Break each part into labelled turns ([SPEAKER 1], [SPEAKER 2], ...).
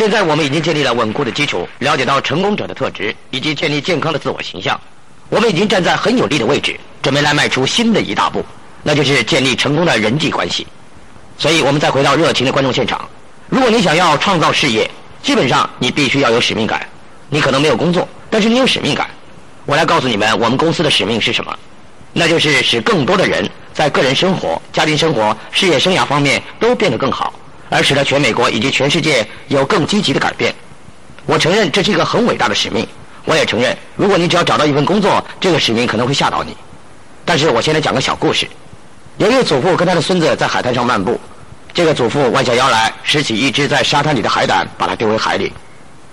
[SPEAKER 1] 现在我们已经建立了稳固的基础，了解到成功者的特质，以及建立健康的自我形象。我们已经站在很有利的位置，准备来迈出新的一大步，那就是建立成功的人际关系。所以，我们再回到热情的观众现场。如果你想要创造事业，基本上你必须要有使命感。你可能没有工作，但是你有使命感。我来告诉你们，我们公司的使命是什么？那就是使更多的人在个人生活、家庭生活、事业生涯方面都变得更好。而使得全美国以及全世界有更积极的改变。我承认这是一个很伟大的使命。我也承认，如果你只要找到一份工作，这个使命可能会吓到你。但是我先来讲个小故事。有一位祖父跟他的孙子在海滩上漫步，这个祖父弯下腰来拾起一只在沙滩里的海胆，把它丢回海里。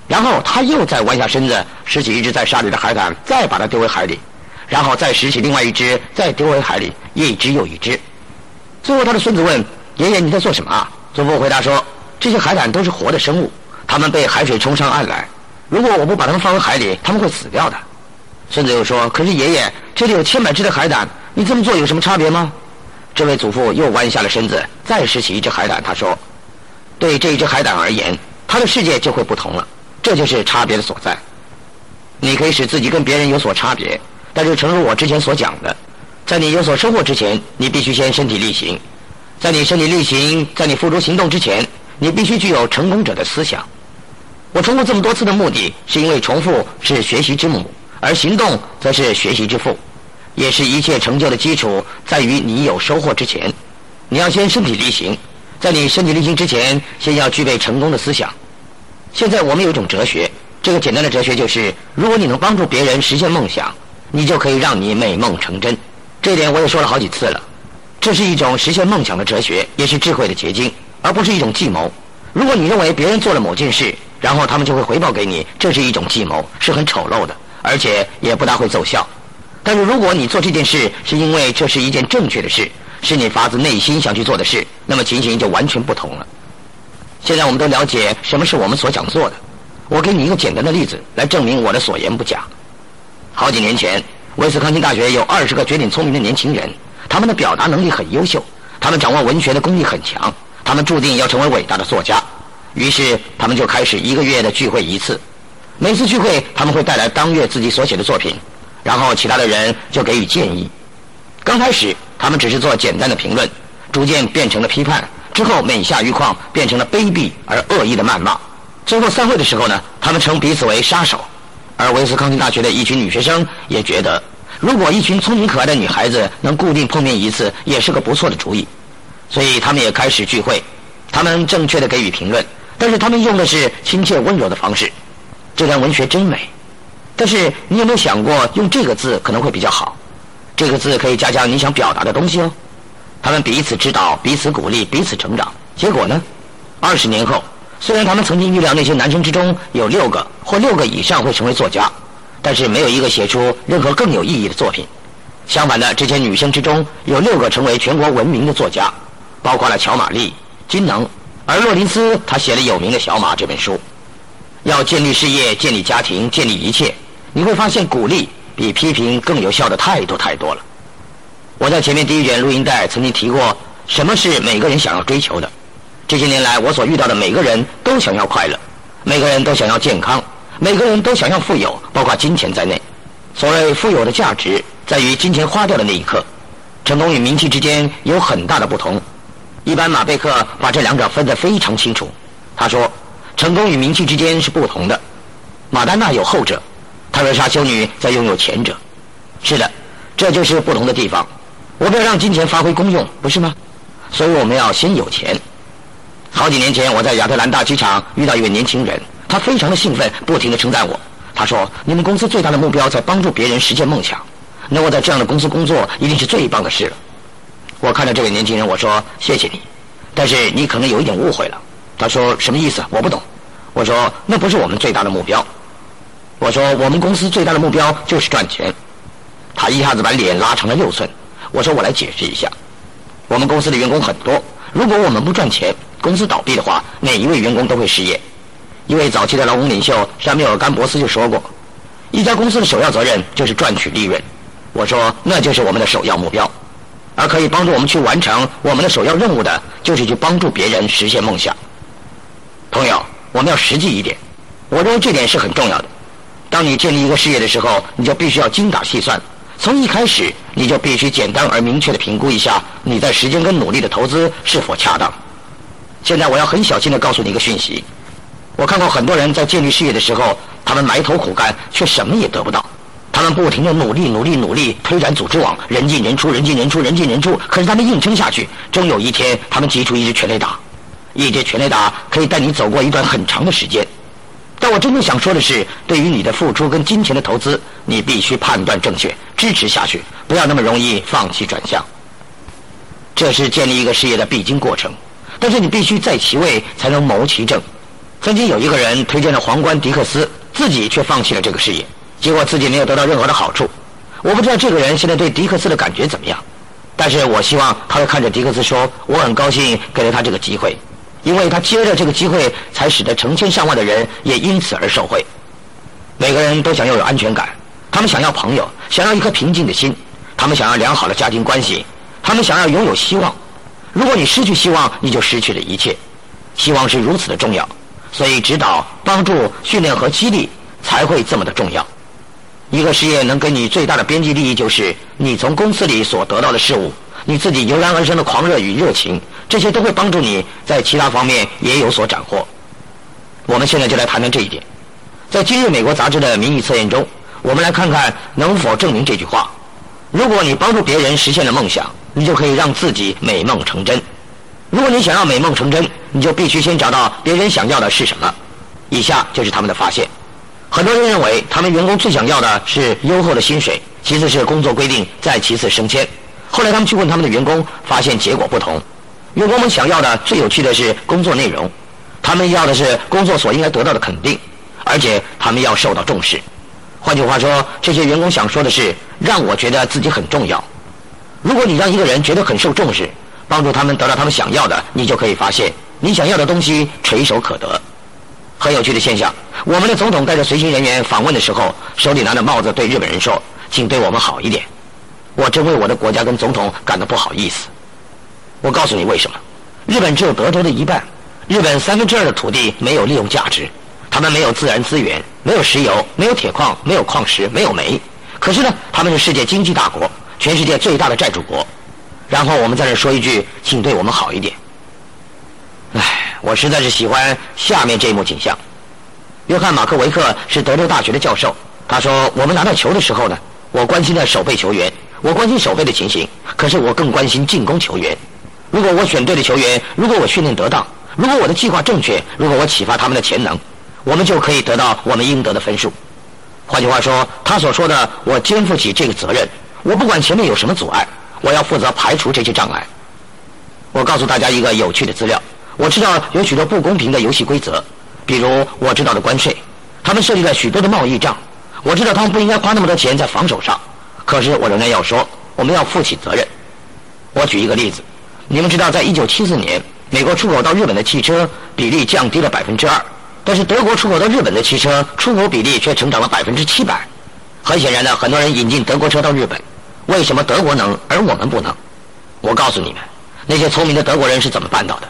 [SPEAKER 1] 然后他又再弯下身子拾起一只在沙里的海胆，再把它丢回海里。然后再拾起另外一只，再丢回海里，一只又一只。最后他的孙子问：“爷爷，你在做什么啊？”祖父回答说：“这些海胆都是活的生物，它们被海水冲上岸来。如果我不把它们放回海里，它们会死掉的。”孙子又说：“可是爷爷，这里有千百只的海胆，你这么做有什么差别吗？”这位祖父又弯下了身子，再拾起一只海胆，他说：“对这一只海胆而言，它的世界就会不同了。这就是差别的所在。你可以使自己跟别人有所差别，但是诚如我之前所讲的，在你有所收获之前，你必须先身体力行。”在你身体力行，在你付诸行动之前，你必须具有成功者的思想。我重复这么多次的目的，是因为重复是学习之母，而行动则是学习之父，也是一切成就的基础。在于你有收获之前，你要先身体力行。在你身体力行之前，先要具备成功的思想。现在我们有一种哲学，这个简单的哲学就是：如果你能帮助别人实现梦想，你就可以让你美梦成真。这点我也说了好几次了。这是一种实现梦想的哲学，也是智慧的结晶，而不是一种计谋。如果你认为别人做了某件事，然后他们就会回报给你，这是一种计谋，是很丑陋的，而且也不大会奏效。但是如果你做这件事是因为这是一件正确的事，是你发自内心想去做的事，那么情形就完全不同了。现在我们都了解什么是我们所想做的。我给你一个简单的例子来证明我的所言不假。好几年前，威斯康星大学有二十个绝顶聪明的年轻人。他们的表达能力很优秀，他们掌握文学的功力很强，他们注定要成为伟大的作家。于是，他们就开始一个月的聚会一次。每次聚会，他们会带来当月自己所写的作品，然后其他的人就给予建议。刚开始，他们只是做简单的评论，逐渐变成了批判，之后每下愈况，变成了卑鄙而恶意的谩骂。最后散会的时候呢，他们称彼此为杀手。而威斯康星大学的一群女学生也觉得。如果一群聪明可爱的女孩子能固定碰面一次，也是个不错的主意。所以他们也开始聚会，他们正确的给予评论，但是他们用的是亲切温柔的方式。这段文学真美，但是你有没有想过用这个字可能会比较好？这个字可以加强你想表达的东西哦。他们彼此指导，彼此鼓励，彼此成长。结果呢？二十年后，虽然他们曾经预料那些男生之中有六个或六个以上会成为作家。但是没有一个写出任何更有意义的作品。相反的，这些女生之中有六个成为全国闻名的作家，包括了乔玛丽、金能，而洛林斯他写了有名的《小马》这本书。要建立事业、建立家庭、建立一切，你会发现鼓励比批评更有效的太多太多了。我在前面第一卷录音带曾经提过，什么是每个人想要追求的？这些年来我所遇到的每个人都想要快乐，每个人都想要健康。每个人都想要富有，包括金钱在内。所谓富有的价值，在于金钱花掉的那一刻。成功与名气之间有很大的不同。一般马贝克把这两者分得非常清楚。他说，成功与名气之间是不同的。马丹娜有后者，特蕾莎修女在拥有前者。是的，这就是不同的地方。我们要让金钱发挥功用，不是吗？所以我们要先有钱。好几年前，我在亚特兰大机场遇到一位年轻人。他非常的兴奋，不停的称赞我。他说：“你们公司最大的目标在帮助别人实现梦想，能够在这样的公司工作一定是最棒的事了。”我看着这位年轻人，我说：“谢谢你，但是你可能有一点误会了。”他说：“什么意思？我不懂。”我说：“那不是我们最大的目标。”我说：“我们公司最大的目标就是赚钱。”他一下子把脸拉长了六寸。我说：“我来解释一下，我们公司的员工很多，如果我们不赚钱，公司倒闭的话，每一位员工都会失业。”一位早期的劳工领袖沙缪尔·甘博斯就说过：“一家公司的首要责任就是赚取利润。”我说：“那就是我们的首要目标，而可以帮助我们去完成我们的首要任务的，就是去帮助别人实现梦想。”朋友，我们要实际一点。我认为这点是很重要的。当你建立一个事业的时候，你就必须要精打细算。从一开始，你就必须简单而明确的评估一下你在时间跟努力的投资是否恰当。现在我要很小心的告诉你一个讯息：我看过很多人在建立事业的时候，他们埋头苦干，却什么也得不到。他们不停的努力，努力，努力，推展组织网，人进人出，人进人出，人进人出。可是他们硬撑下去，终有一天，他们挤出一支全垒打。一支全垒打可以带你走过一段很长的时间。但我真正想说的是，对于你的付出跟金钱的投资，你必须判断正确，支持下去，不要那么容易放弃转向。这是建立一个事业的必经过程。但是你必须在其位，才能谋其政。曾经有一个人推荐了皇冠迪克斯，自己却放弃了这个事业。结果自己没有得到任何的好处，我不知道这个人现在对迪克斯的感觉怎么样，但是我希望他会看着迪克斯说：“我很高兴给了他这个机会，因为他接着这个机会，才使得成千上万的人也因此而受惠。”每个人都想要有安全感，他们想要朋友，想要一颗平静的心，他们想要良好的家庭关系，他们想要拥有希望。如果你失去希望，你就失去了一切。希望是如此的重要，所以指导、帮助、训练和激励才会这么的重要。一个事业能给你最大的边际利益，就是你从公司里所得到的事物，你自己油然而生的狂热与热情，这些都会帮助你在其他方面也有所斩获。我们现在就来谈谈这一点。在今日美国杂志的民意测验中，我们来看看能否证明这句话：如果你帮助别人实现了梦想，你就可以让自己美梦成真。如果你想要美梦成真，你就必须先找到别人想要的是什么。以下就是他们的发现。很多人认为，他们员工最想要的是优厚的薪水，其次是工作规定，再其次升迁。后来他们去问他们的员工，发现结果不同。员工们想要的最有趣的是工作内容，他们要的是工作所应该得到的肯定，而且他们要受到重视。换句话说，这些员工想说的是，让我觉得自己很重要。如果你让一个人觉得很受重视，帮助他们得到他们想要的，你就可以发现，你想要的东西垂手可得。很有趣的现象，我们的总统带着随行人员访问的时候，手里拿着帽子，对日本人说：“请对我们好一点。”我真为我的国家跟总统感到不好意思。我告诉你为什么？日本只有德州的一半，日本三分之二的土地没有利用价值，他们没有自然资源，没有石油，没有铁矿，没有矿石，没有煤。可是呢，他们是世界经济大国，全世界最大的债主国。然后我们在这说一句：“请对我们好一点。”唉，我实在是喜欢下面这一幕景象。约翰·马克维克是德州大学的教授。他说：“我们拿到球的时候呢，我关心的守备球员，我关心守备的情形。可是我更关心进攻球员。如果我选对了球员，如果我训练得当，如果我的计划正确，如果我启发他们的潜能，我们就可以得到我们应得的分数。换句话说，他所说的，我肩负起这个责任。我不管前面有什么阻碍，我要负责排除这些障碍。我告诉大家一个有趣的资料。”我知道有许多不公平的游戏规则，比如我知道的关税，他们设立了许多的贸易账。我知道他们不应该花那么多钱在防守上，可是我仍然要说，我们要负起责任。我举一个例子，你们知道，在一九七四年，美国出口到日本的汽车比例降低了百分之二，但是德国出口到日本的汽车出口比例却成长了百分之七百。很显然呢，很多人引进德国车到日本，为什么德国能而我们不能？我告诉你们，那些聪明的德国人是怎么办到的？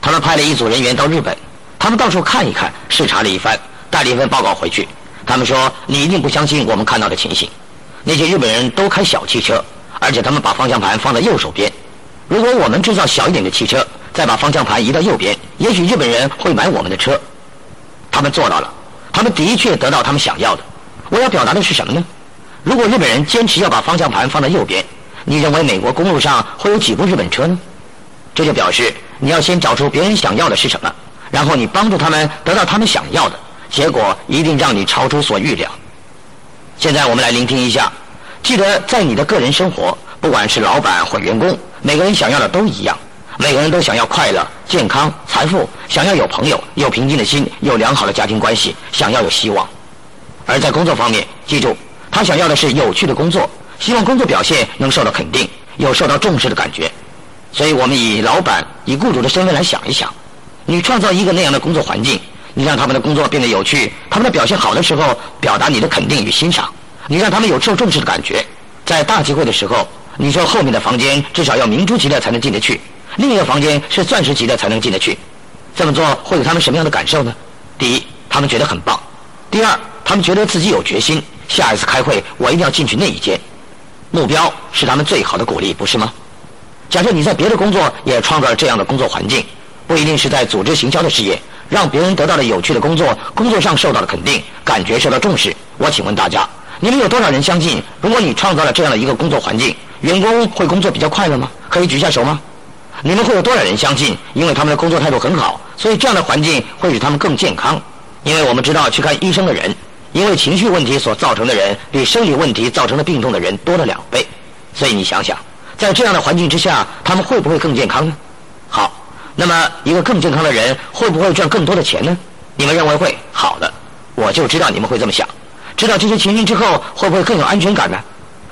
[SPEAKER 1] 他们派了一组人员到日本，他们到处看一看，视察了一番，带了一份报告回去。他们说：“你一定不相信我们看到的情形。那些日本人都开小汽车，而且他们把方向盘放在右手边。如果我们制造小一点的汽车，再把方向盘移到右边，也许日本人会买我们的车。他们做到了，他们的确得到他们想要的。我要表达的是什么呢？如果日本人坚持要把方向盘放在右边，你认为美国公路上会有几部日本车呢？这就表示。”你要先找出别人想要的是什么，然后你帮助他们得到他们想要的，结果一定让你超出所预料。现在我们来聆听一下，记得在你的个人生活，不管是老板或员工，每个人想要的都一样，每个人都想要快乐、健康、财富，想要有朋友、有平静的心、有良好的家庭关系，想要有希望。而在工作方面，记住，他想要的是有趣的工作，希望工作表现能受到肯定，有受到重视的感觉。所以我们以老板、以雇主的身份来想一想，你创造一个那样的工作环境，你让他们的工作变得有趣，他们的表现好的时候，表达你的肯定与欣赏，你让他们有受重视的感觉。在大集会的时候，你说后面的房间至少要明珠级的才能进得去，另一个房间是钻石级的才能进得去，这么做会有他们什么样的感受呢？第一，他们觉得很棒；第二，他们觉得自己有决心，下一次开会我一定要进去那一间。目标是他们最好的鼓励，不是吗？假设你在别的工作也创造了这样的工作环境，不一定是在组织行销的事业，让别人得到了有趣的工作，工作上受到了肯定，感觉受到重视。我请问大家，你们有多少人相信，如果你创造了这样的一个工作环境，员工会工作比较快乐吗？可以举下手吗？你们会有多少人相信，因为他们的工作态度很好，所以这样的环境会使他们更健康？因为我们知道，去看医生的人，因为情绪问题所造成的人，比生理问题造成的病重的人多了两倍。所以你想想。在这样的环境之下，他们会不会更健康呢？好，那么一个更健康的人会不会赚更多的钱呢？你们认为会？好的，我就知道你们会这么想。知道这些情形之后，会不会更有安全感呢？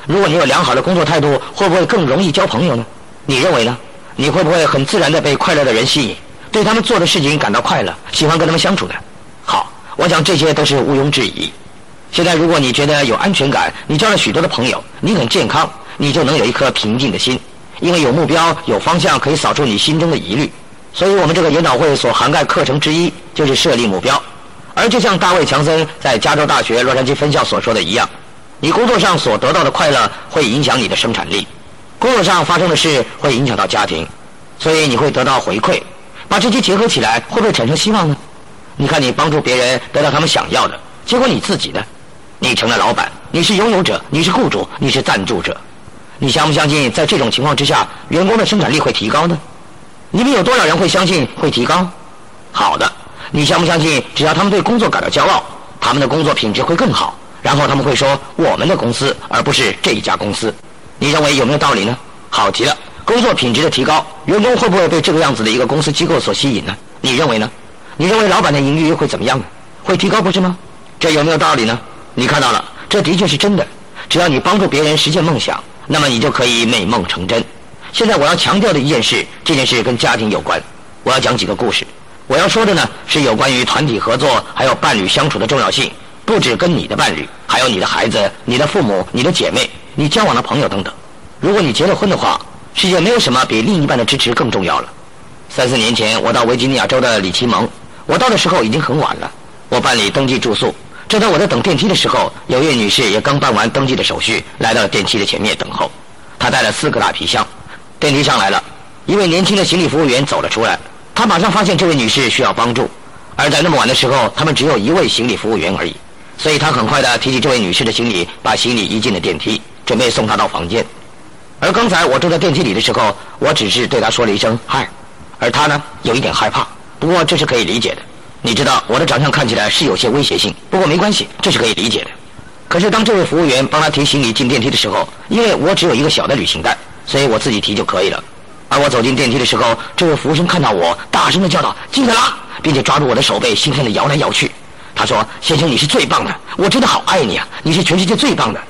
[SPEAKER 1] 如果你有良好的工作态度，会不会更容易交朋友呢？你认为呢？你会不会很自然的被快乐的人吸引，对他们做的事情感到快乐，喜欢跟他们相处呢？好，我想这些都是毋庸置疑。现在如果你觉得有安全感，你交了许多的朋友，你很健康。你就能有一颗平静的心，因为有目标、有方向，可以扫除你心中的疑虑。所以我们这个研讨会所涵盖课程之一就是设立目标。而就像大卫·强森在加州大学洛杉矶分校所说的一样，你工作上所得到的快乐会影响你的生产力，工作上发生的事会影响到家庭，所以你会得到回馈。把这些结合起来，会不会产生希望呢？你看，你帮助别人得到他们想要的，结果你自己呢？你成了老板，你是拥有者，你是雇主，你是赞助者。你相不相信，在这种情况之下，员工的生产力会提高呢？你们有多少人会相信会提高？好的，你相不相信，只要他们对工作感到骄傲，他们的工作品质会更好，然后他们会说我们的公司，而不是这一家公司。你认为有没有道理呢？好极了，工作品质的提高，员工会不会被这个样子的一个公司机构所吸引呢？你认为呢？你认为老板的盈利又会怎么样呢？会提高不是吗？这有没有道理呢？你看到了，这的确是真的。只要你帮助别人实现梦想。那么你就可以美梦成真。现在我要强调的一件事，这件事跟家庭有关。我要讲几个故事。我要说的呢是有关于团体合作还有伴侣相处的重要性，不止跟你的伴侣，还有你的孩子、你的父母、你的姐妹、你交往的朋友等等。如果你结了婚的话，世界没有什么比另一半的支持更重要了。三四年前，我到维吉尼亚州的里奇蒙，我到的时候已经很晚了。我办理登记住宿。正当我在等电梯的时候，有位女士也刚办完登记的手续，来到了电梯的前面等候。她带了四个大皮箱。电梯上来了，一位年轻的行李服务员走了出来。他马上发现这位女士需要帮助，而在那么晚的时候，他们只有一位行李服务员而已。所以他很快的提起这位女士的行李，把行李移进了电梯，准备送她到房间。而刚才我坐在电梯里的时候，我只是对她说了一声“嗨”，而她呢，有一点害怕。不过这是可以理解的。你知道我的长相看起来是有些威胁性，不过没关系，这是可以理解的。可是当这位服务员帮他提行李进电梯的时候，因为我只有一个小的旅行袋，所以我自己提就可以了。而我走进电梯的时候，这位服务生看到我，大声的叫道：“金克拉！”并且抓住我的手背，兴奋的摇来摇去。他说：“先生，你是最棒的，我真的好爱你啊！你是全世界最棒的。”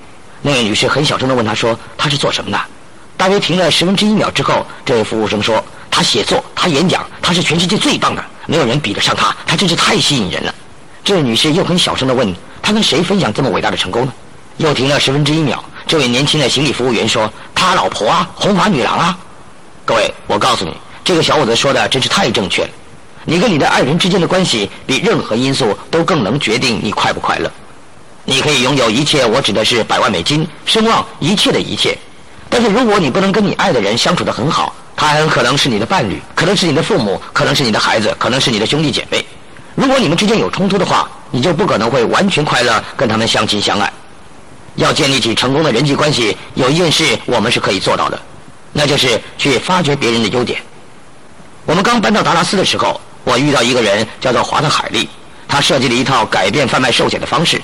[SPEAKER 1] 那位女士很小声的问他说：“他是做什么的？”大约停了十分之一秒之后，这位服务生说：“他写作，他演讲，他是全世界最棒的。”没有人比得上他，他真是太吸引人了。这位女士又很小声的问：“他跟谁分享这么伟大的成功呢？”又停了十分之一秒。这位年轻的行李服务员说：“他老婆啊，红发女郎啊。”各位，我告诉你，这个小伙子说的真是太正确了。你跟你的爱人之间的关系，比任何因素都更能决定你快不快乐。你可以拥有一切，我指的是百万美金、声望、一切的一切。但是如果你不能跟你爱的人相处得很好，他很可能是你的伴侣，可能是你的父母，可能是你的孩子，可能是你的兄弟姐妹。如果你们之间有冲突的话，你就不可能会完全快乐，跟他们相亲相爱。要建立起成功的人际关系，有一件事我们是可以做到的，那就是去发掘别人的优点。我们刚搬到达拉斯的时候，我遇到一个人叫做华特海利，他设计了一套改变贩卖寿险的方式，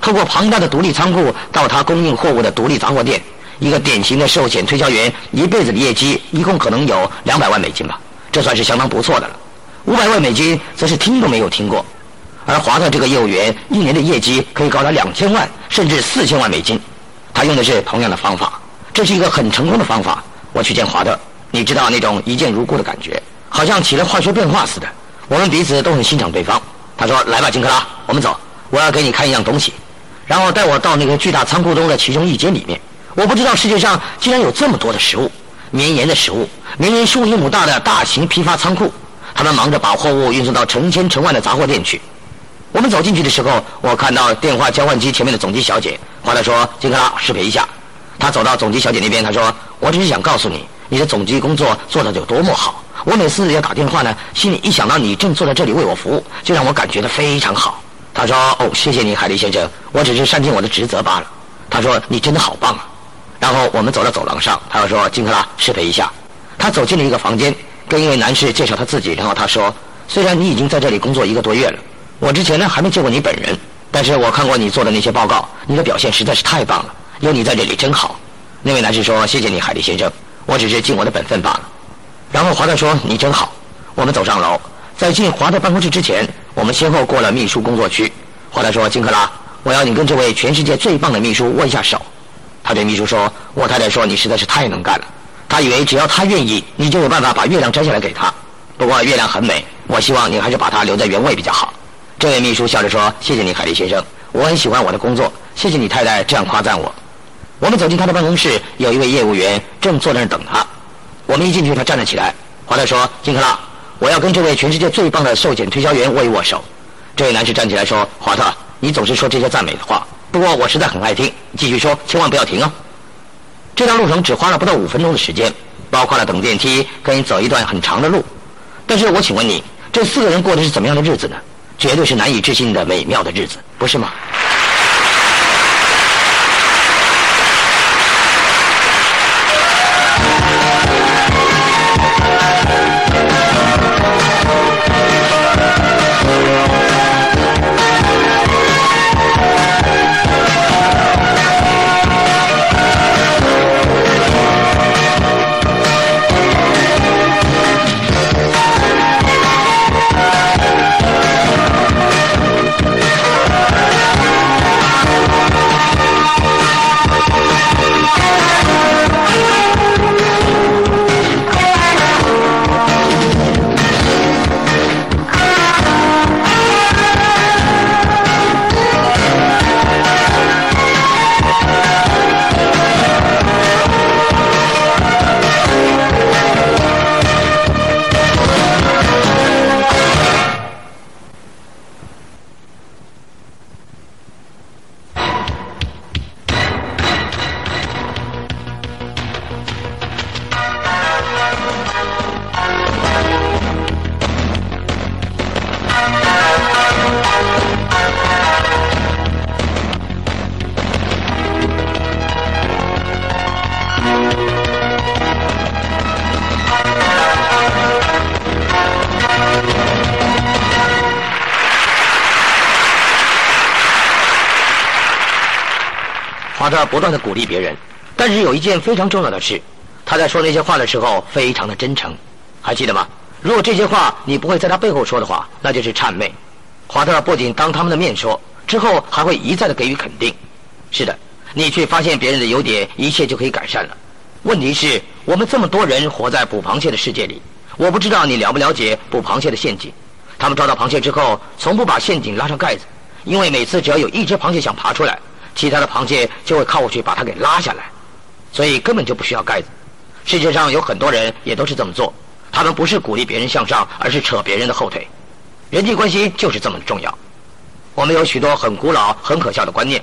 [SPEAKER 1] 透过庞大的独立仓库到他供应货物的独立杂货店。一个典型的寿险推销员一辈子的业绩一共可能有两百万美金吧，这算是相当不错的了。五百万美金则是听都没有听过。而华特这个业务员一年的业绩可以高达两千万甚至四千万美金。他用的是同样的方法，这是一个很成功的方法。我去见华特，你知道那种一见如故的感觉，好像起了化学变化似的。我们彼此都很欣赏对方。他说：“来吧，金克拉，我们走。我要给你看一样东西，然后带我到那个巨大仓库中的其中一间里面。”我不知道世界上竟然有这么多的食物，绵延的食物，绵延数英亩大的大型批发仓库，他们忙着把货物运送到成千成万的杂货店去。我们走进去的时候，我看到电话交换机前面的总机小姐，华特说：“金克拉，失陪一下。”他走到总机小姐那边，他说：“我只是想告诉你，你的总机工作做得有多么好。我每次要打电话呢，心里一想到你正坐在这里为我服务，就让我感觉到非常好。”他说：“哦，谢谢你，海利先生，我只是善尽我的职责罢了。”他说：“你真的好棒啊！”然后我们走到走廊上，他又说：“金克拉，失陪一下。”他走进了一个房间，跟一位男士介绍他自己，然后他说：“虽然你已经在这里工作一个多月了。”我之前呢还没见过你本人，但是我看过你做的那些报告，你的表现实在是太棒了，有你在这里真好。那位男士说：“谢谢你，海利先生，我只是尽我的本分罢了。”然后华特说：“你真好。”我们走上楼，在进华特办公室之前，我们先后过了秘书工作区。华特说：“金克拉，我要你跟这位全世界最棒的秘书握一下手。”他对秘书说：“我太太说你实在是太能干了，她以为只要她愿意，你就有办法把月亮摘下来给她。不过月亮很美，我希望你还是把它留在原位比较好。”这位秘书笑着说：“谢谢你，海利先生，我很喜欢我的工作。谢谢你太太这样夸赞我。”我们走进他的办公室，有一位业务员正坐在那儿等他。我们一进去，他站了起来。华特说：“金克拉，我要跟这位全世界最棒的寿险推销员握一握手。”这位男士站起来说：“华特，你总是说这些赞美的话，不过我实在很爱听。继续说，千万不要停啊。”这段路程只花了不到五分钟的时间，包括了等电梯跟走一段很长的路。但是我请问你，这四个人过的是怎么样的日子呢？绝对是难以置信的美妙的日子，不是吗？华特不断的鼓励别人，但是有一件非常重要的事，他在说那些话的时候非常的真诚，还记得吗？如果这些话你不会在他背后说的话，那就是谄媚。华特不仅当他们的面说，之后还会一再的给予肯定。是的，你去发现别人的优点，一切就可以改善了。问题是，我们这么多人活在捕螃蟹的世界里，我不知道你了不了解捕螃蟹的陷阱。他们抓到螃蟹之后，从不把陷阱拉上盖子，因为每次只要有一只螃蟹想爬出来。其他的螃蟹就会靠过去把它给拉下来，所以根本就不需要盖子。世界上有很多人也都是这么做，他们不是鼓励别人向上，而是扯别人的后腿。人际关系就是这么重要。我们有许多很古老、很可笑的观念，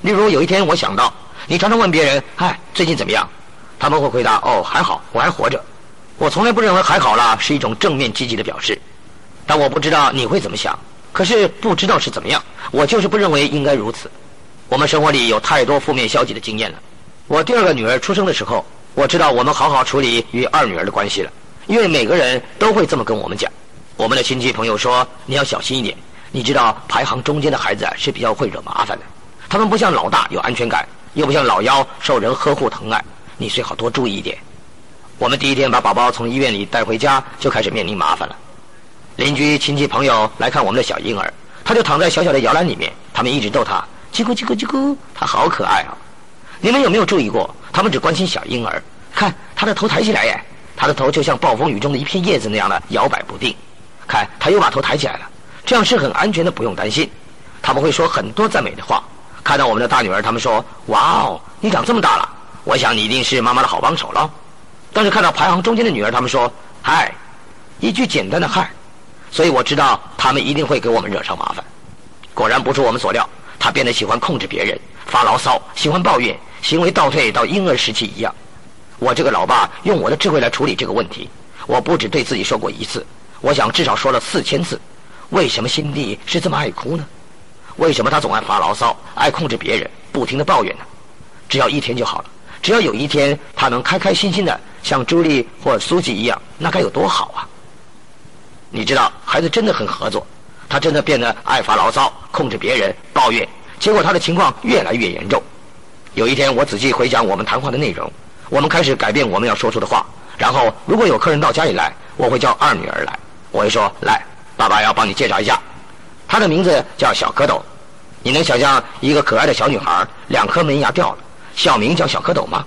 [SPEAKER 1] 例如有一天我想到，你常常问别人：“嗨，最近怎么样？”他们会回答：“哦，还好，我还活着。”我从来不认为“还好啦”是一种正面积极的表示，但我不知道你会怎么想。可是不知道是怎么样，我就是不认为应该如此。我们生活里有太多负面消极的经验了。我第二个女儿出生的时候，我知道我们好好处理与二女儿的关系了，因为每个人都会这么跟我们讲。我们的亲戚朋友说：“你要小心一点，你知道排行中间的孩子是比较会惹麻烦的。他们不像老大有安全感，又不像老幺受人呵护疼爱，你最好多注意一点。”我们第一天把宝宝从医院里带回家，就开始面临麻烦了。邻居亲戚朋友来看我们的小婴儿，他就躺在小小的摇篮里面，他们一直逗他。叽咕叽咕叽咕，他好可爱啊！你们有没有注意过？他们只关心小婴儿，看他的头抬起来耶，他的头就像暴风雨中的一片叶子那样的摇摆不定。看，他又把头抬起来了，这样是很安全的，不用担心。他们会说很多赞美的话。看到我们的大女儿，他们说：“哇哦，你长这么大了，我想你一定是妈妈的好帮手了。”但是看到排行中间的女儿，他们说：“嗨，一句简单的嗨。”所以我知道他们一定会给我们惹上麻烦。果然不出我们所料，他变得喜欢控制别人，发牢骚，喜欢抱怨，行为倒退到婴儿时期一样。我这个老爸用我的智慧来处理这个问题，我不止对自己说过一次，我想至少说了四千次。为什么辛蒂是这么爱哭呢？为什么他总爱发牢骚，爱控制别人，不停的抱怨呢？只要一天就好了，只要有一天他能开开心心的像朱莉或苏吉一样，那该有多好啊！你知道，孩子真的很合作。他真的变得爱发牢骚，控制别人，抱怨，结果他的情况越来越严重。有一天，我仔细回想我们谈话的内容，我们开始改变我们要说出的话。然后，如果有客人到家里来，我会叫二女儿来，我会说：“来，爸爸要帮你介绍一下，她的名字叫小蝌蚪。你能想象一个可爱的小女孩两颗门牙掉了，小名叫小蝌蚪吗？”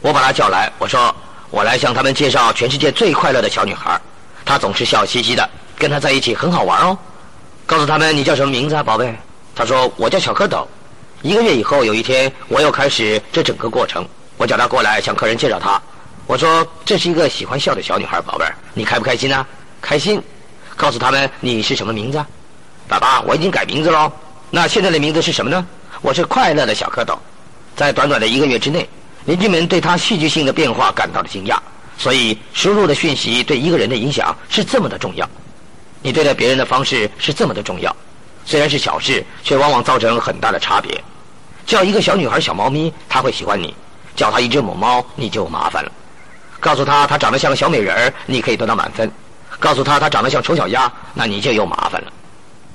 [SPEAKER 1] 我把她叫来，我说：“我来向他们介绍全世界最快乐的小女孩，她总是笑嘻嘻的，跟她在一起很好玩哦。”告诉他们你叫什么名字啊，宝贝？他说我叫小蝌蚪。一个月以后，有一天我又开始这整个过程。我叫他过来向客人介绍他。我说这是一个喜欢笑的小女孩，宝贝儿，你开不开心啊？开心。告诉他们你是什么名字？爸爸，我已经改名字喽。那现在的名字是什么呢？我是快乐的小蝌蚪。在短短的一个月之内，邻居们对他戏剧性的变化感到了惊讶。所以输入的讯息对一个人的影响是这么的重要。你对待别人的方式是这么的重要，虽然是小事，却往往造成很大的差别。叫一个小女孩小猫咪，她会喜欢你；叫她一只母猫，你就麻烦了。告诉她她长得像个小美人，你可以得到满分；告诉她她长得像丑小鸭，那你就又麻烦了。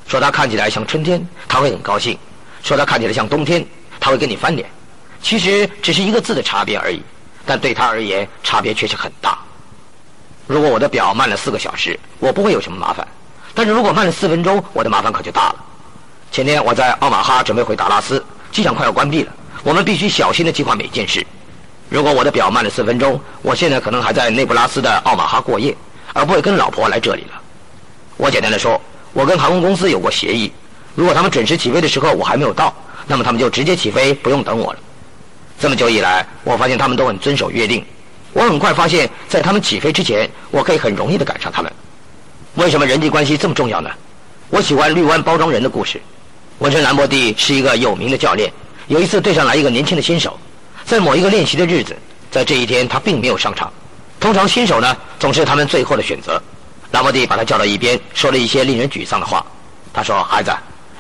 [SPEAKER 1] 说她看起来像春天，她会很高兴；说她看起来像冬天，她会跟你翻脸。其实只是一个字的差别而已，但对她而言，差别却是很大。如果我的表慢了四个小时，我不会有什么麻烦；但是如果慢了四分钟，我的麻烦可就大了。前天我在奥马哈准备回达拉斯，机场快要关闭了，我们必须小心的计划每件事。如果我的表慢了四分钟，我现在可能还在内布拉斯的奥马哈过夜，而不会跟老婆来这里了。我简单的说，我跟航空公司有过协议，如果他们准时起飞的时候我还没有到，那么他们就直接起飞，不用等我了。这么久以来，我发现他们都很遵守约定。我很快发现，在他们起飞之前，我可以很容易的赶上他们。为什么人际关系这么重要呢？我喜欢绿湾包装人的故事。文森兰博蒂是一个有名的教练。有一次对上来一个年轻的新手，在某一个练习的日子，在这一天他并没有上场。通常新手呢总是他们最后的选择。兰博蒂把他叫到一边，说了一些令人沮丧的话。他说：“孩子，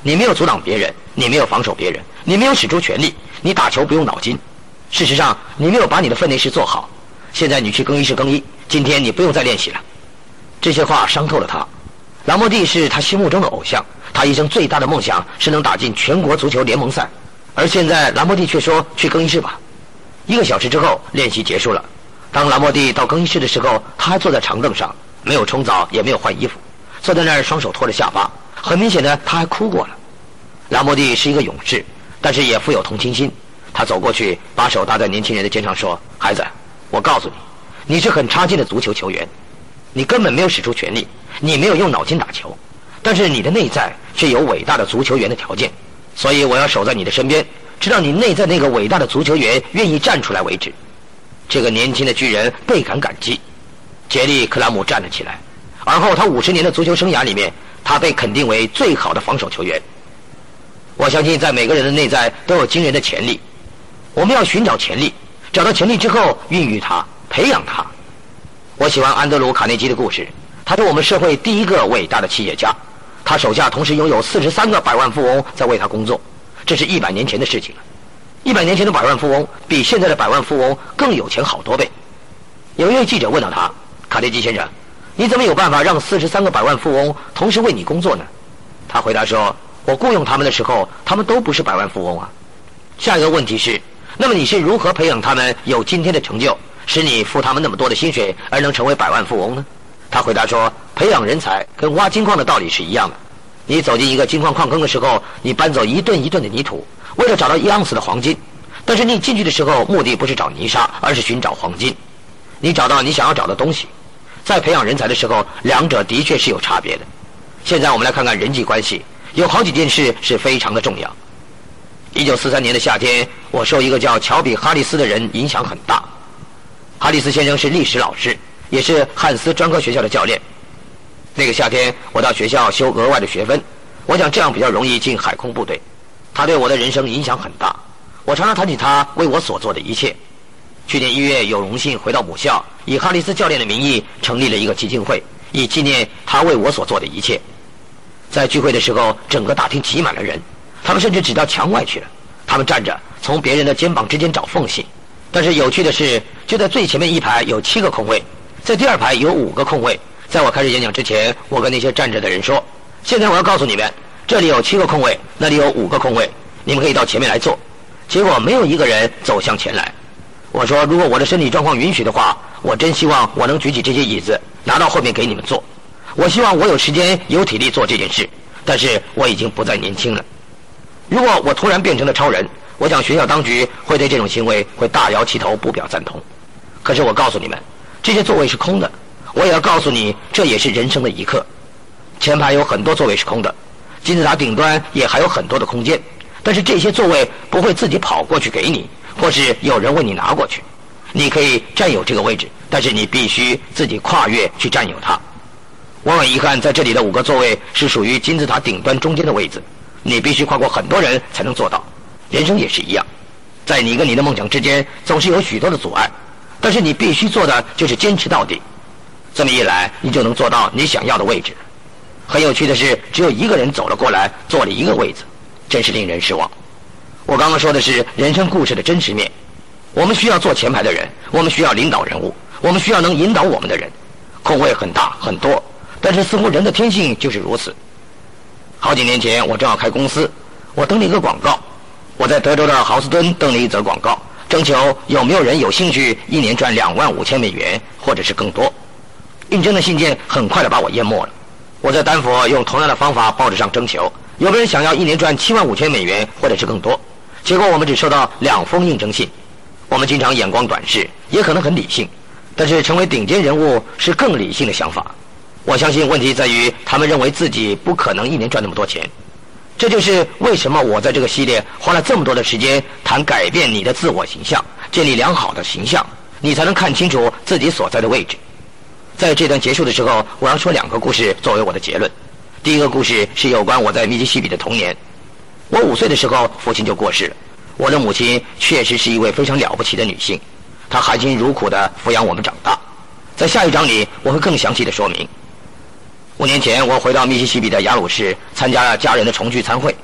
[SPEAKER 1] 你没有阻挡别人，你没有防守别人，你没有使出全力，你打球不用脑筋。事实上，你没有把你的分内事做好。”现在你去更衣室更衣，今天你不用再练习了。这些话伤透了他。兰莫蒂是他心目中的偶像，他一生最大的梦想是能打进全国足球联盟赛，而现在兰莫蒂却说去更衣室吧。一个小时之后，练习结束了。当兰莫蒂到更衣室的时候，他还坐在长凳上，没有冲澡，也没有换衣服，坐在那儿，双手托着下巴。很明显的，他还哭过了。兰莫蒂是一个勇士，但是也富有同情心。他走过去，把手搭在年轻人的肩上，说：“孩子。”我告诉你，你是很差劲的足球球员，你根本没有使出全力，你没有用脑筋打球，但是你的内在却有伟大的足球员的条件，所以我要守在你的身边，直到你内在那个伟大的足球员愿意站出来为止。这个年轻的巨人倍感感激。杰利·克拉姆站了起来，而后他五十年的足球生涯里面，他被肯定为最好的防守球员。我相信在每个人的内在都有惊人的潜力，我们要寻找潜力。找到潜力之后，孕育他，培养他。我喜欢安德鲁·卡内基的故事。他是我们社会第一个伟大的企业家。他手下同时拥有四十三个百万富翁在为他工作。这是一百年前的事情了。一百年前的百万富翁比现在的百万富翁更有钱好多倍。有一位记者问到他：“卡内基先生，你怎么有办法让四十三个百万富翁同时为你工作呢？”他回答说：“我雇佣他们的时候，他们都不是百万富翁啊。”下一个问题是。那么你是如何培养他们有今天的成就，使你付他们那么多的薪水而能成为百万富翁呢？他回答说：培养人才跟挖金矿的道理是一样的。你走进一个金矿矿坑的时候，你搬走一顿一顿的泥土，为了找到一盎司的黄金。但是你进去的时候，目的不是找泥沙，而是寻找黄金。你找到你想要找的东西。在培养人才的时候，两者的确是有差别的。现在我们来看看人际关系，有好几件事是非常的重要。一九四三年的夏天，我受一个叫乔比·哈里斯的人影响很大。哈里斯先生是历史老师，也是汉斯专科学校的教练。那个夏天，我到学校修额外的学分，我想这样比较容易进海空部队。他对我的人生影响很大，我常常谈起他为我所做的一切。去年一月，有荣幸回到母校，以哈里斯教练的名义成立了一个基金会，以纪念他为我所做的一切。在聚会的时候，整个大厅挤满了人，他们甚至挤到墙外去了。他们站着，从别人的肩膀之间找缝隙。但是有趣的是，就在最前面一排有七个空位，在第二排有五个空位。在我开始演讲之前，我跟那些站着的人说：“现在我要告诉你们，这里有七个空位，那里有五个空位，你们可以到前面来坐。”结果没有一个人走向前来。我说：“如果我的身体状况允许的话，我真希望我能举起这些椅子，拿到后面给你们坐。我希望我有时间、有体力做这件事。但是我已经不再年轻了。如果我突然变成了超人，我想学校当局会对这种行为会大摇其头，不表赞同。可是我告诉你们，这些座位是空的。”我也要告诉你，这也是人生的一刻。前排有很多座位是空的，金字塔顶端也还有很多的空间，但是这些座位不会自己跑过去给你，或是有人为你拿过去。你可以占有这个位置，但是你必须自己跨越去占有它。我很遗憾，在这里的五个座位是属于金字塔顶端中间的位置，你必须跨过很多人才能做到。人生也是一样，在你跟你的梦想之间总是有许多的阻碍，但是你必须做的就是坚持到底。这么一来，你就能坐到你想要的位置。很有趣的是，只有一个人走了过来，坐了一个位子，真是令人失望。我刚刚说的是人生故事的真实面。我们需要坐前排的人，我们需要领导人物，我们需要能引导我们的人。空位很大很多，但是似乎人的天性就是如此。好几年前，我正要开公司，我登了一个广告。我在德州的豪斯敦登了一则广告，征求有没有人有兴趣一年赚两万五千美元，或者是更多。应征的信件很快的把我淹没了。我在丹佛用同样的方法报纸上征求，有没有人想要一年赚七万五千美元或者是更多。结果我们只收到两封应征信。我们经常眼光短视，也可能很理性，但是成为顶尖人物是更理性的想法。我相信问题在于他们认为自己不可能一年赚那么多钱。这就是为什么我在这个系列花了这么多的时间谈改变你的自我形象，建立良好的形象，你才能看清楚自己所在的位置。在这段结束的时候，我要说两个故事作为我的结论。第一个故事是有关我在密西西比的童年。我五岁的时候，父亲就过世了。我的母亲确实是一位非常了不起的女性，她含辛茹苦地抚养我们长大。在下一章里，我会更详细的说明。五年前，我回到密西西比的雅鲁市参加了家人的重聚餐会。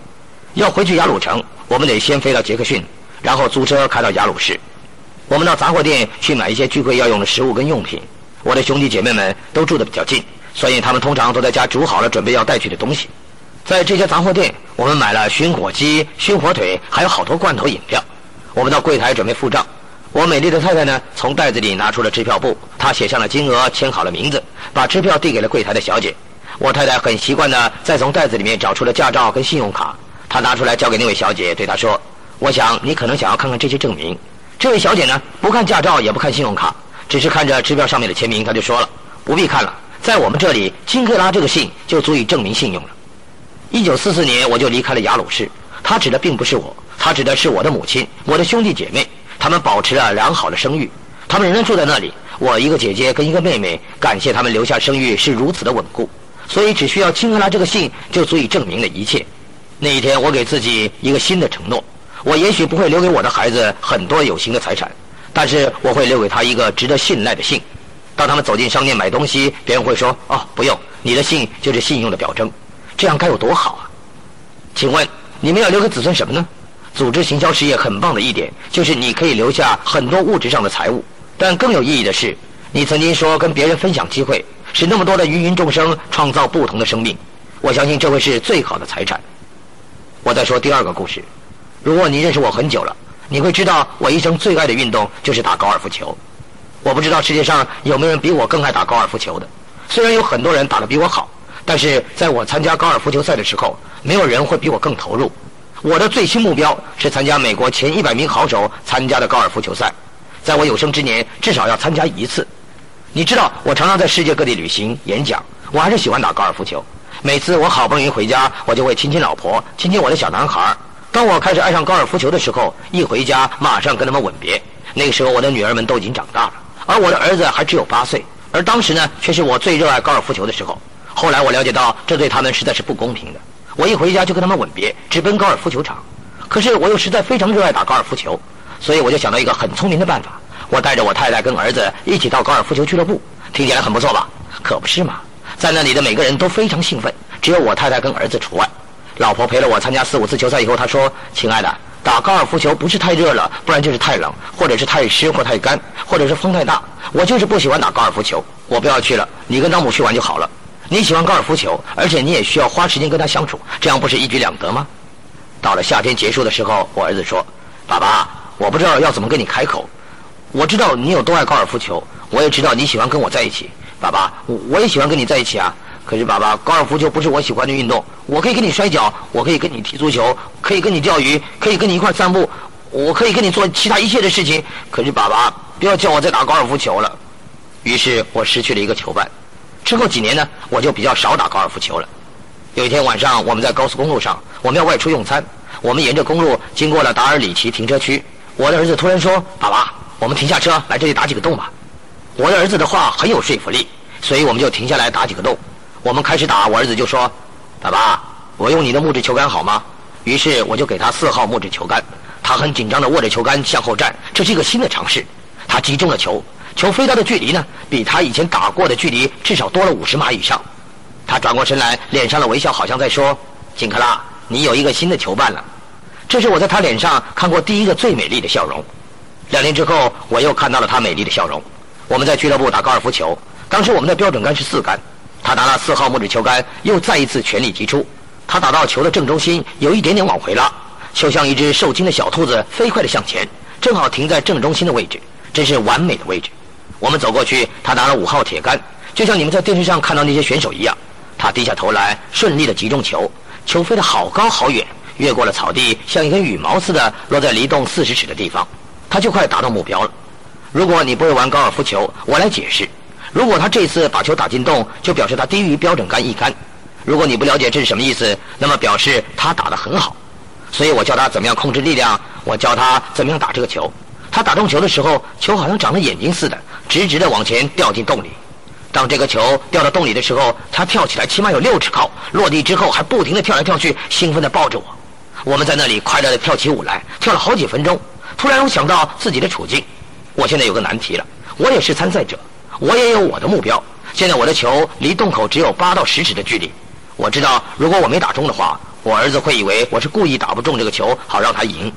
[SPEAKER 1] 要回去雅鲁城，我们得先飞到杰克逊，然后租车开到雅鲁市。我们到杂货店去买一些聚会要用的食物跟用品。我的兄弟姐妹们都住得比较近，所以他们通常都在家煮好了准备要带去的东西。在这家杂货店，我们买了熏火鸡、熏火腿，还有好多罐头饮料。我们到柜台准备付账。我美丽的太太呢，从袋子里拿出了支票簿，她写上了金额，签好了名字，把支票递给了柜台的小姐。我太太很习惯的再从袋子里面找出了驾照跟信用卡，她拿出来交给那位小姐，对她说：“我想你可能想要看看这些证明。”这位小姐呢，不看驾照，也不看信用卡。只是看着支票上面的签名，她就说了：“不必看了，在我们这里，金克拉这个姓就足以证明信用了。”一九四四年，我就离开了雅鲁市。他指的并不是我，他指的是我的母亲、我的兄弟姐妹，他们保持了良好的声誉，他们仍然住在那里。我一个姐姐跟一个妹妹，感谢他们留下声誉是如此的稳固，所以只需要金克拉这个姓就足以证明了一切。那一天，我给自己一个新的承诺：我也许不会留给我的孩子很多有形的财产。但是我会留给他一个值得信赖的信。当他们走进商店买东西，别人会说：“哦，不用，你的信就是信用的表征。”这样该有多好啊！请问你们要留给子孙什么呢？组织行销事业很棒的一点就是你可以留下很多物质上的财物，但更有意义的是，你曾经说跟别人分享机会，使那么多的芸芸众生创造不同的生命。我相信这会是最好的财产。我再说第二个故事。如果你认识我很久了。你会知道，我一生最爱的运动就是打高尔夫球。我不知道世界上有没有人比我更爱打高尔夫球的。虽然有很多人打得比我好，但是在我参加高尔夫球赛的时候，没有人会比我更投入。我的最新目标是参加美国前一百名好手参加的高尔夫球赛，在我有生之年至少要参加一次。你知道，我常常在世界各地旅行演讲，我还是喜欢打高尔夫球。每次我好不容易回家，我就会亲亲老婆，亲亲我的小男孩。当我开始爱上高尔夫球的时候，一回家马上跟他们吻别。那个时候，我的女儿们都已经长大了，而我的儿子还只有八岁。而当时呢，却是我最热爱高尔夫球的时候。后来我了解到，这对他们实在是不公平的。我一回家就跟他们吻别，直奔高尔夫球场。可是我又实在非常热爱打高尔夫球，所以我就想到一个很聪明的办法。我带着我太太跟儿子一起到高尔夫球俱乐部，听起来很不错吧？可不是嘛，在那里的每个人都非常兴奋，只有我太太跟儿子除外。老婆陪了我参加四五次球赛以后，她说：“亲爱的，打高尔夫球不是太热了，不然就是太冷，或者是太湿或太干，或者是风太大。我就是不喜欢打高尔夫球，我不要去了。你跟张母去玩就好了。”你喜欢高尔夫球，而且你也需要花时间跟他相处，这样不是一举两得吗？到了夏天结束的时候，我儿子说：“爸爸，我不知道要怎么跟你开口。我知道你有多爱高尔夫球，我也知道你喜欢跟我在一起。爸爸，我我也喜欢跟你在一起啊。可是爸爸，高尔夫球不是我喜欢的运动。我可以跟你摔跤，我可以跟你踢足球，可以跟你钓鱼，可以跟你一块散步，我可以跟你做其他一切的事情。可是爸爸，不要叫我再打高尔夫球了。于是我失去了一个球伴。”之后几年呢，我就比较少打高尔夫球了。有一天晚上，我们在高速公路上，我们要外出用餐。我们沿着公路经过了达尔里奇停车区。我的儿子突然说：“爸爸，我们停下车来这里打几个洞吧。”我的儿子的话很有说服力，所以我们就停下来打几个洞。我们开始打，我儿子就说：“爸爸，我用你的木质球杆好吗？”于是我就给他四号木质球杆。他很紧张地握着球杆向后站，这是一个新的尝试。他击中了球。球飞到的距离呢，比他以前打过的距离至少多了五十码以上。他转过身来，脸上的微笑好像在说：“金克拉，你有一个新的球伴了。”这是我在他脸上看过第一个最美丽的笑容。两年之后，我又看到了他美丽的笑容。我们在俱乐部打高尔夫球，当时我们的标准杆是四杆。他拿了四号木质球杆，又再一次全力击出。他打到球的正中心，有一点点往回拉，就像一只受惊的小兔子飞快地向前，正好停在正中心的位置，真是完美的位置。我们走过去，他拿了五号铁杆，就像你们在电视上看到那些选手一样。他低下头来，顺利的击中球，球飞得好高好远，越过了草地，像一根羽毛似的落在离洞四十尺的地方。他就快达到目标了。如果你不会玩高尔夫球，我来解释。如果他这次把球打进洞，就表示他低于标准杆一杆。如果你不了解这是什么意思，那么表示他打得很好。所以我教他怎么样控制力量，我教他怎么样打这个球。他打中球的时候，球好像长了眼睛似的。直直的往前掉进洞里。当这个球掉到洞里的时候，他跳起来起码有六尺高，落地之后还不停的跳来跳去，兴奋的抱着我。我们在那里快乐的跳起舞来，跳了好几分钟。突然我想到自己的处境，我现在有个难题了。我也是参赛者，我也有我的目标。现在我的球离洞口只有八到十尺的距离。我知道如果我没打中的话，我儿子会以为我是故意打不中这个球，好让他赢。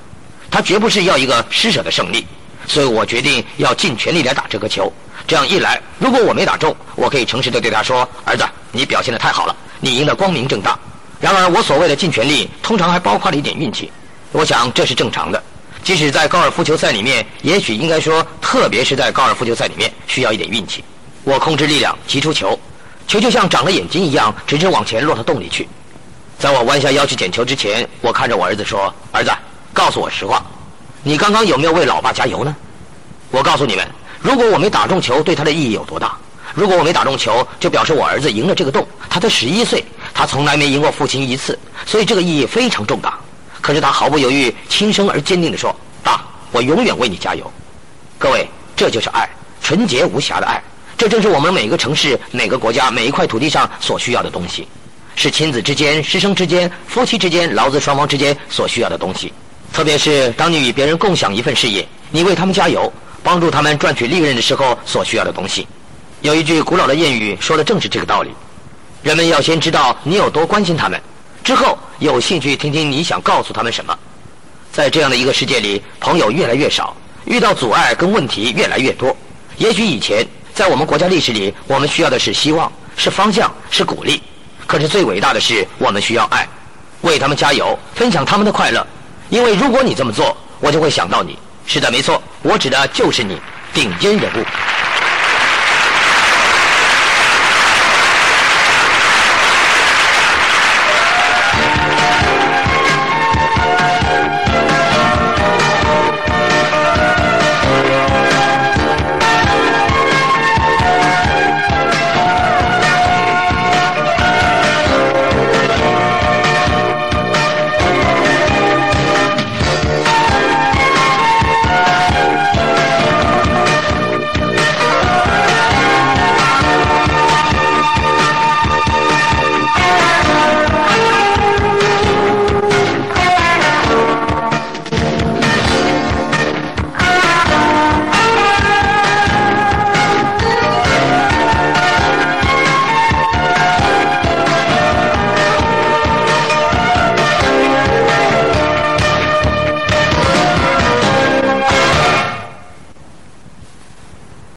[SPEAKER 1] 他绝不是要一个施舍的胜利。所以我决定要尽全力来打这个球。这样一来，如果我没打中，我可以诚实的对他说：“儿子，你表现的太好了，你赢得光明正大。”然而，我所谓的尽全力，通常还包括了一点运气。我想这是正常的。即使在高尔夫球赛里面，也许应该说，特别是在高尔夫球赛里面，需要一点运气。我控制力量击出球，球就像长了眼睛一样，直直往前落到洞里去。在我弯下腰去捡球之前，我看着我儿子说：“儿子，告诉我实话。”你刚刚有没有为老爸加油呢？我告诉你们，如果我没打中球，对他的意义有多大？如果我没打中球，就表示我儿子赢了这个洞。他才十一岁，他从来没赢过父亲一次，所以这个意义非常重大。可是他毫不犹豫、轻声而坚定地说：“爸，我永远为你加油。”各位，这就是爱，纯洁无瑕的爱。这正是我们每个城市、每个国家、每一块土地上所需要的东西，是亲子之间、师生之间、夫妻之间、劳资双方之间所需要的东西。特别是当你与别人共享一份事业，你为他们加油，帮助他们赚取利润的时候，所需要的东西。有一句古老的谚语说的正是这个道理：人们要先知道你有多关心他们，之后有兴趣听听你想告诉他们什么。在这样的一个世界里，朋友越来越少，遇到阻碍跟问题越来越多。也许以前在我们国家历史里，我们需要的是希望，是方向，是鼓励。可是最伟大的是，我们需要爱，为他们加油，分享他们的快乐。因为如果你这么做，我就会想到你。是的，没错，我指的就是你，顶尖人物。